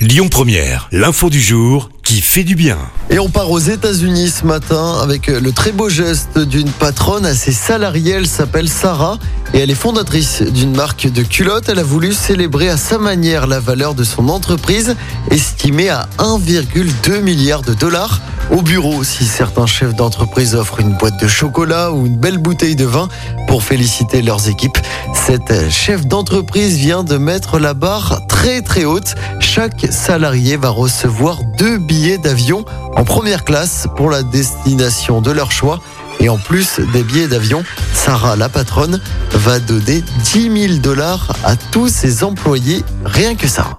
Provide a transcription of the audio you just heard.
Lyon Première, l'info du jour qui fait du bien. Et on part aux États-Unis ce matin avec le très beau geste d'une patronne à ses salariés. Elle s'appelle Sarah et elle est fondatrice d'une marque de culottes. Elle a voulu célébrer à sa manière la valeur de son entreprise, estimée à 1,2 milliard de dollars. Au bureau, si certains chefs d'entreprise offrent une boîte de chocolat ou une belle bouteille de vin pour féliciter leurs équipes, cette chef d'entreprise vient de mettre la barre très très haute. Chaque salarié va recevoir deux billets d'avion en première classe pour la destination de leur choix. Et en plus des billets d'avion, Sarah, la patronne, va donner 10 000 dollars à tous ses employés, rien que ça.